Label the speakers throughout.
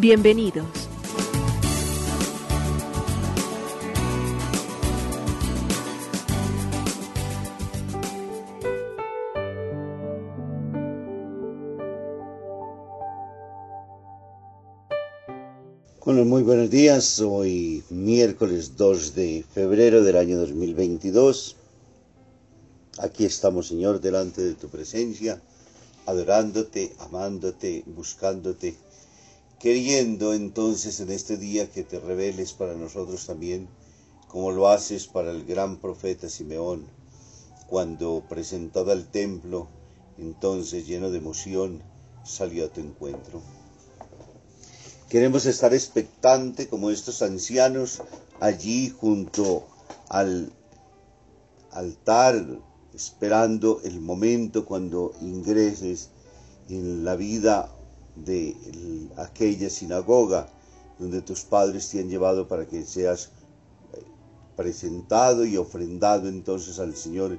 Speaker 1: Bienvenidos.
Speaker 2: Bueno, muy buenos días. Hoy miércoles 2 de febrero del año 2022. Aquí estamos, Señor, delante de tu presencia, adorándote, amándote, buscándote, queriendo entonces en este día que te reveles para nosotros también, como lo haces para el gran profeta Simeón, cuando presentado al templo, entonces lleno de emoción, salió a tu encuentro. Queremos estar expectante como estos ancianos allí junto al altar, esperando el momento cuando ingreses en la vida de aquella sinagoga donde tus padres te han llevado para que seas eh, presentado y ofrendado entonces al Señor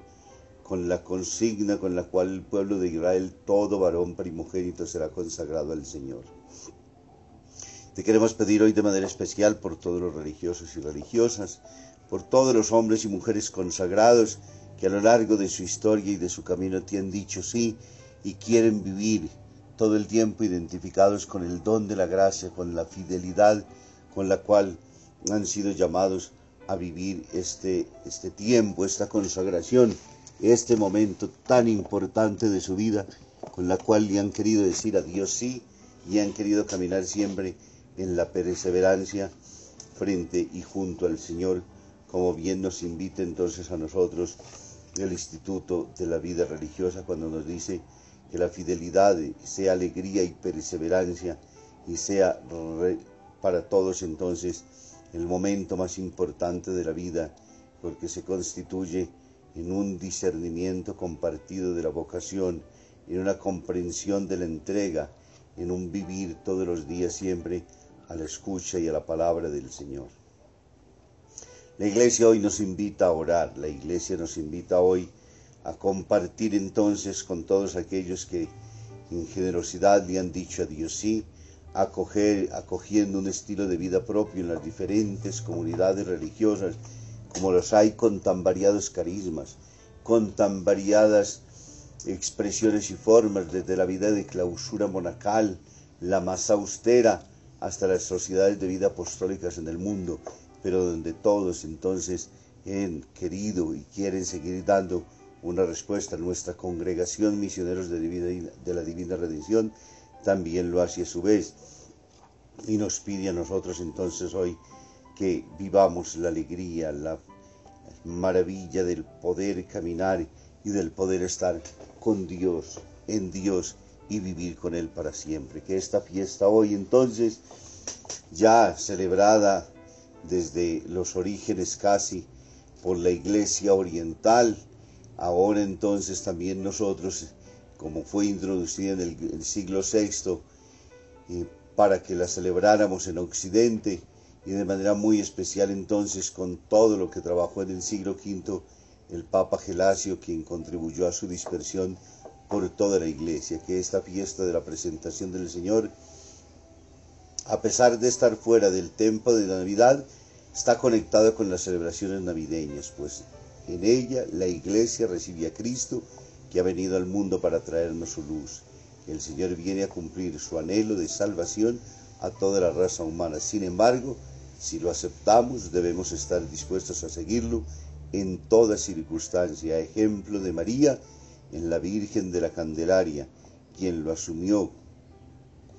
Speaker 2: con la consigna con la cual el pueblo de Israel, todo varón primogénito será consagrado al Señor. Te queremos pedir hoy de manera especial por todos los religiosos y religiosas, por todos los hombres y mujeres consagrados que a lo largo de su historia y de su camino te han dicho sí y quieren vivir todo el tiempo identificados con el don de la gracia, con la fidelidad con la cual han sido llamados a vivir este, este tiempo, esta consagración, este momento tan importante de su vida, con la cual le han querido decir a Dios sí y han querido caminar siempre en la perseverancia frente y junto al Señor, como bien nos invita entonces a nosotros el Instituto de la Vida Religiosa cuando nos dice que la fidelidad sea alegría y perseverancia y sea para todos entonces el momento más importante de la vida, porque se constituye en un discernimiento compartido de la vocación, en una comprensión de la entrega, en un vivir todos los días siempre a la escucha y a la palabra del Señor. La iglesia hoy nos invita a orar, la iglesia nos invita hoy a compartir entonces con todos aquellos que en generosidad le han dicho a Dios sí, acoger, acogiendo un estilo de vida propio en las diferentes comunidades religiosas, como los hay con tan variados carismas, con tan variadas expresiones y formas, desde la vida de clausura monacal, la más austera, hasta las sociedades de vida apostólicas en el mundo, pero donde todos entonces han querido y quieren seguir dando una respuesta nuestra congregación misioneros de, de la divina redención, también lo hace a su vez y nos pide a nosotros entonces hoy que vivamos la alegría, la maravilla del poder caminar y del poder estar con Dios, en Dios y vivir con Él para siempre. Que esta fiesta hoy entonces, ya celebrada desde los orígenes casi por la Iglesia Oriental, ahora entonces también nosotros, como fue introducida en el, siglo VI, para que la celebráramos en Occidente y de manera muy especial entonces con todo lo que trabajó en el siglo V el Papa Gelasio, quien contribuyó a su dispersión por toda la iglesia, que esta fiesta de la presentación del Señor, a pesar de estar fuera del tiempo de Navidad, está conectada con las celebraciones navideñas, pues en ella la iglesia recibe a Cristo que ha venido al mundo para traernos su luz. El Señor viene a cumplir su anhelo de salvación a toda la raza humana. Sin embargo, si lo aceptamos, debemos estar dispuestos a seguirlo en toda circunstancia. Ejemplo de María, en la Virgen de la Candelaria, quien lo asumió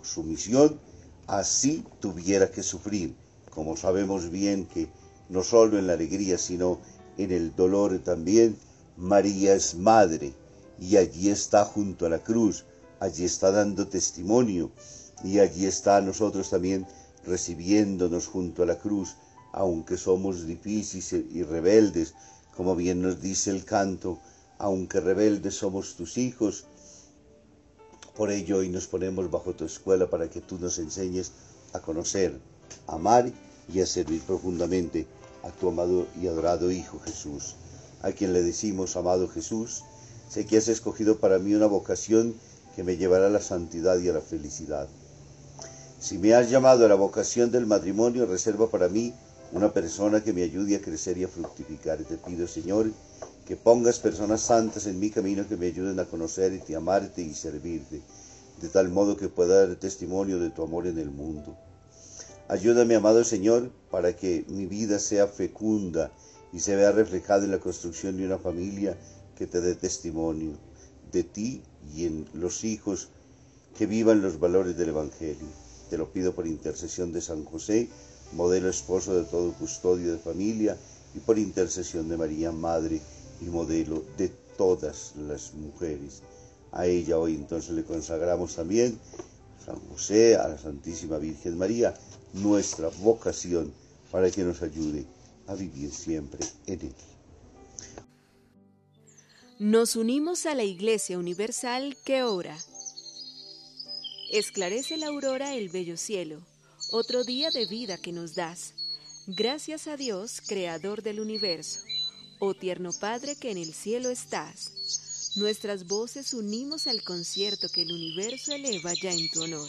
Speaker 2: su misión, así tuviera que sufrir, como sabemos bien que no solo en la alegría, sino en el dolor también, María es madre y allí está junto a la cruz, allí está dando testimonio y allí está a nosotros también recibiéndonos junto a la cruz, aunque somos difíciles y rebeldes, como bien nos dice el canto, aunque rebeldes somos tus hijos. Por ello hoy nos ponemos bajo tu escuela para que tú nos enseñes a conocer, a amar y a servir profundamente a tu amado y adorado Hijo Jesús, a quien le decimos, amado Jesús, sé que has escogido para mí una vocación que me llevará a la santidad y a la felicidad. Si me has llamado a la vocación del matrimonio, reserva para mí una persona que me ayude a crecer y a fructificar. Te pido, Señor, que pongas personas santas en mi camino que me ayuden a conocerte, amarte y servirte, de tal modo que pueda dar testimonio de tu amor en el mundo. Ayúdame, amado Señor, para que mi vida sea fecunda y se vea reflejada en la construcción de una familia que te dé testimonio de ti y en los hijos que vivan los valores del Evangelio. Te lo pido por intercesión de San José, modelo esposo de todo custodio de familia, y por intercesión de María, Madre y modelo de todas las mujeres. A ella hoy entonces le consagramos también, San José, a la Santísima Virgen María, nuestra vocación para que nos ayude a vivir siempre en él.
Speaker 1: Nos unimos a la Iglesia Universal que ora. Esclarece la aurora el bello cielo, otro día de vida que nos das. Gracias a Dios, Creador del universo, oh tierno Padre que en el cielo estás. Nuestras voces unimos al concierto que el universo eleva ya en tu honor.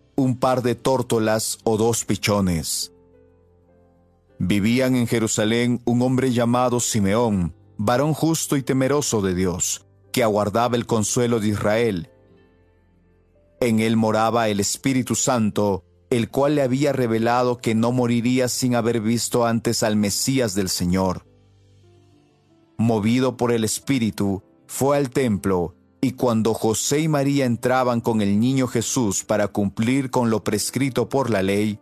Speaker 3: un par de tórtolas o dos pichones. Vivían en Jerusalén un hombre llamado Simeón, varón justo y temeroso de Dios, que aguardaba el consuelo de Israel. En él moraba el Espíritu Santo, el cual le había revelado que no moriría sin haber visto antes al Mesías del Señor. Movido por el Espíritu, fue al templo y cuando José y María entraban con el niño Jesús para cumplir con lo prescrito por la ley,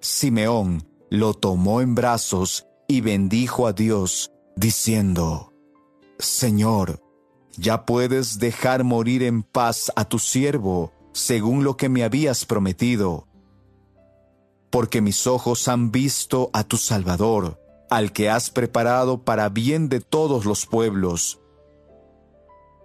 Speaker 3: Simeón lo tomó en brazos y bendijo a Dios, diciendo, Señor, ya puedes dejar morir en paz a tu siervo, según lo que me habías prometido, porque mis ojos han visto a tu Salvador, al que has preparado para bien de todos los pueblos,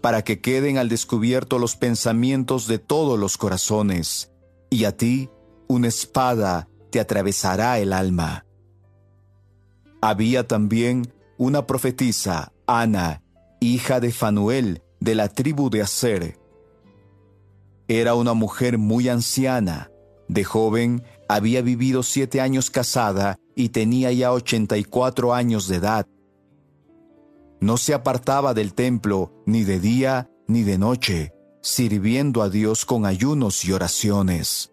Speaker 3: para que queden al descubierto los pensamientos de todos los corazones, y a ti una espada te atravesará el alma. Había también una profetisa, Ana, hija de Fanuel, de la tribu de Aser. Era una mujer muy anciana, de joven había vivido siete años casada y tenía ya ochenta y cuatro años de edad. No se apartaba del templo ni de día ni de noche, sirviendo a Dios con ayunos y oraciones.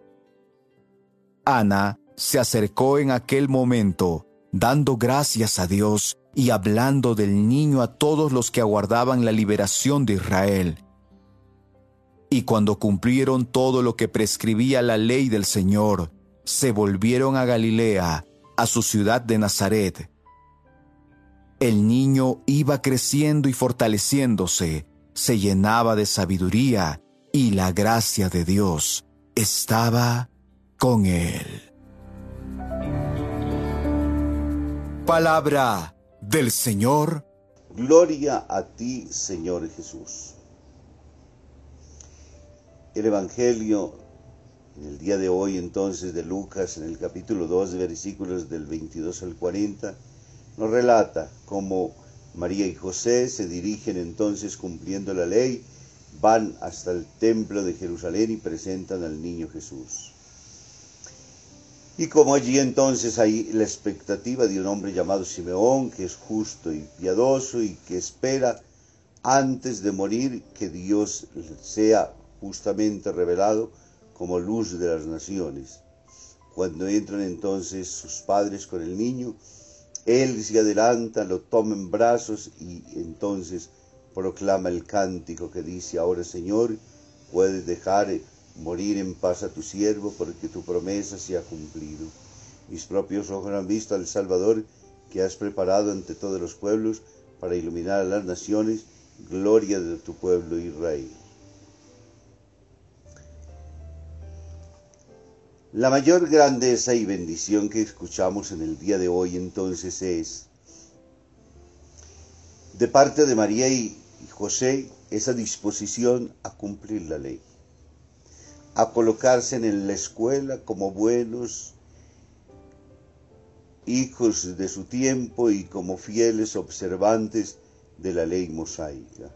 Speaker 3: Ana se acercó en aquel momento, dando gracias a Dios y hablando del niño a todos los que aguardaban la liberación de Israel. Y cuando cumplieron todo lo que prescribía la ley del Señor, se volvieron a Galilea, a su ciudad de Nazaret. El niño iba creciendo y fortaleciéndose, se llenaba de sabiduría, y la gracia de Dios estaba con él. Palabra del Señor.
Speaker 2: Gloria a ti, Señor Jesús. El Evangelio en el día de hoy entonces de Lucas, en el capítulo 2, versículos del 22 al 40, nos relata cómo María y José se dirigen entonces cumpliendo la ley, van hasta el templo de Jerusalén y presentan al niño Jesús. Y como allí entonces hay la expectativa de un hombre llamado Simeón, que es justo y piadoso y que espera antes de morir que Dios sea justamente revelado como luz de las naciones. Cuando entran entonces sus padres con el niño, él se adelanta, lo toma en brazos y entonces proclama el cántico que dice, ahora Señor, puedes dejar morir en paz a tu siervo, porque tu promesa se ha cumplido. Mis propios ojos han visto al Salvador que has preparado ante todos los pueblos para iluminar a las naciones, gloria de tu pueblo Israel. La mayor grandeza y bendición que escuchamos en el día de hoy entonces es, de parte de María y José, esa disposición a cumplir la ley a colocarse en la escuela como buenos hijos de su tiempo y como fieles observantes de la ley mosaica.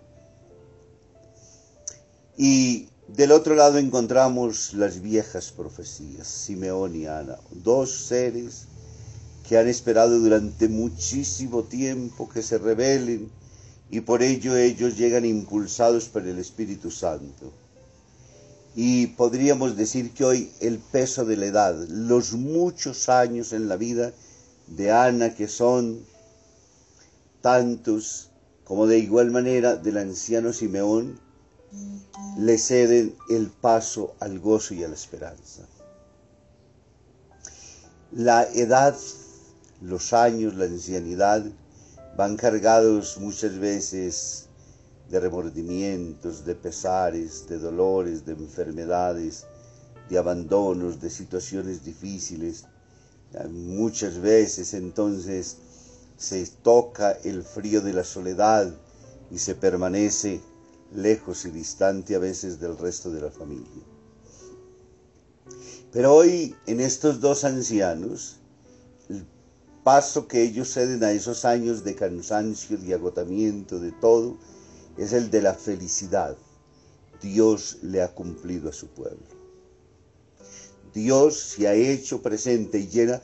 Speaker 2: Y del otro lado encontramos las viejas profecías, Simeón y Ana, dos seres que han esperado durante muchísimo tiempo que se rebelen y por ello ellos llegan impulsados por el Espíritu Santo. Y podríamos decir que hoy el peso de la edad, los muchos años en la vida de Ana que son tantos como de igual manera del anciano Simeón, le ceden el paso al gozo y a la esperanza. La edad, los años, la ancianidad van cargados muchas veces de remordimientos, de pesares, de dolores, de enfermedades, de abandonos, de situaciones difíciles. Muchas veces entonces se toca el frío de la soledad y se permanece lejos y distante a veces del resto de la familia. Pero hoy en estos dos ancianos, el paso que ellos ceden a esos años de cansancio, de agotamiento, de todo, es el de la felicidad. Dios le ha cumplido a su pueblo. Dios se ha hecho presente y llena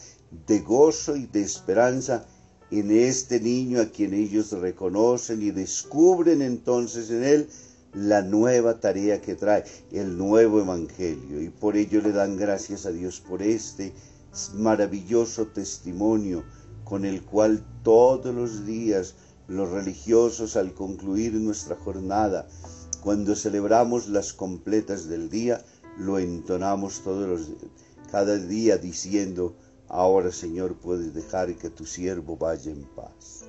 Speaker 2: de gozo y de esperanza en este niño a quien ellos reconocen y descubren entonces en él la nueva tarea que trae, el nuevo evangelio. Y por ello le dan gracias a Dios por este maravilloso testimonio con el cual todos los días los religiosos al concluir nuestra jornada, cuando celebramos las completas del día, lo entonamos todos los cada día diciendo, ahora Señor puedes dejar que tu siervo vaya en paz.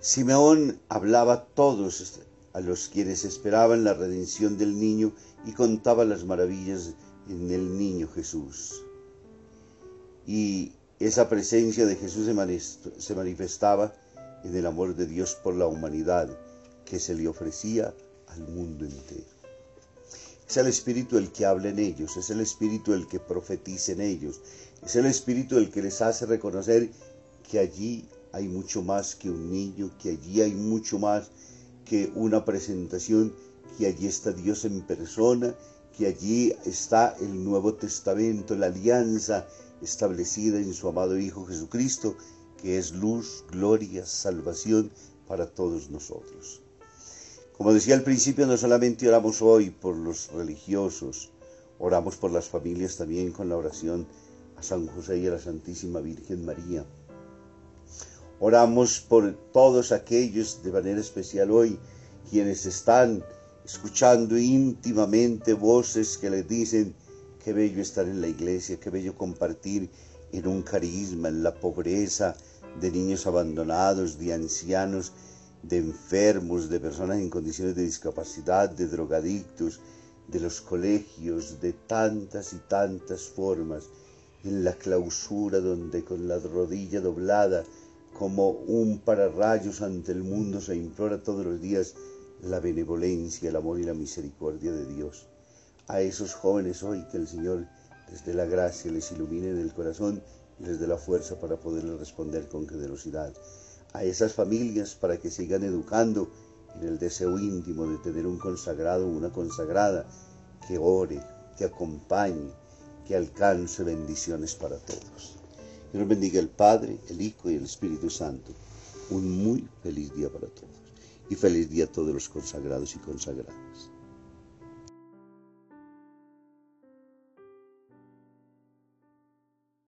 Speaker 2: Simeón hablaba a todos a los quienes esperaban la redención del niño y contaba las maravillas en el niño Jesús. Y esa presencia de Jesús se manifestaba en el amor de Dios por la humanidad que se le ofrecía al mundo entero. Es el Espíritu el que habla en ellos, es el Espíritu el que profetiza en ellos, es el Espíritu el que les hace reconocer que allí hay mucho más que un niño, que allí hay mucho más que una presentación, que allí está Dios en persona, que allí está el Nuevo Testamento, la alianza establecida en su amado Hijo Jesucristo, que es luz, gloria, salvación para todos nosotros. Como decía al principio, no solamente oramos hoy por los religiosos, oramos por las familias también con la oración a San José y a la Santísima Virgen María. Oramos por todos aquellos de manera especial hoy, quienes están escuchando íntimamente voces que les dicen, qué bello estar en la iglesia, qué bello compartir en un carisma, en la pobreza de niños abandonados, de ancianos, de enfermos, de personas en condiciones de discapacidad, de drogadictos, de los colegios, de tantas y tantas formas, en la clausura donde con la rodilla doblada, como un pararrayos ante el mundo, se implora todos los días la benevolencia, el amor y la misericordia de Dios. A esos jóvenes hoy que el Señor desde la gracia les ilumine en el corazón y les dé la fuerza para poderles responder con generosidad. A esas familias para que sigan educando en el deseo íntimo de tener un consagrado o una consagrada que ore, que acompañe, que alcance bendiciones para todos. Que nos bendiga el Padre, el Hijo y el Espíritu Santo. Un muy feliz día para todos y feliz día a todos los consagrados y consagradas.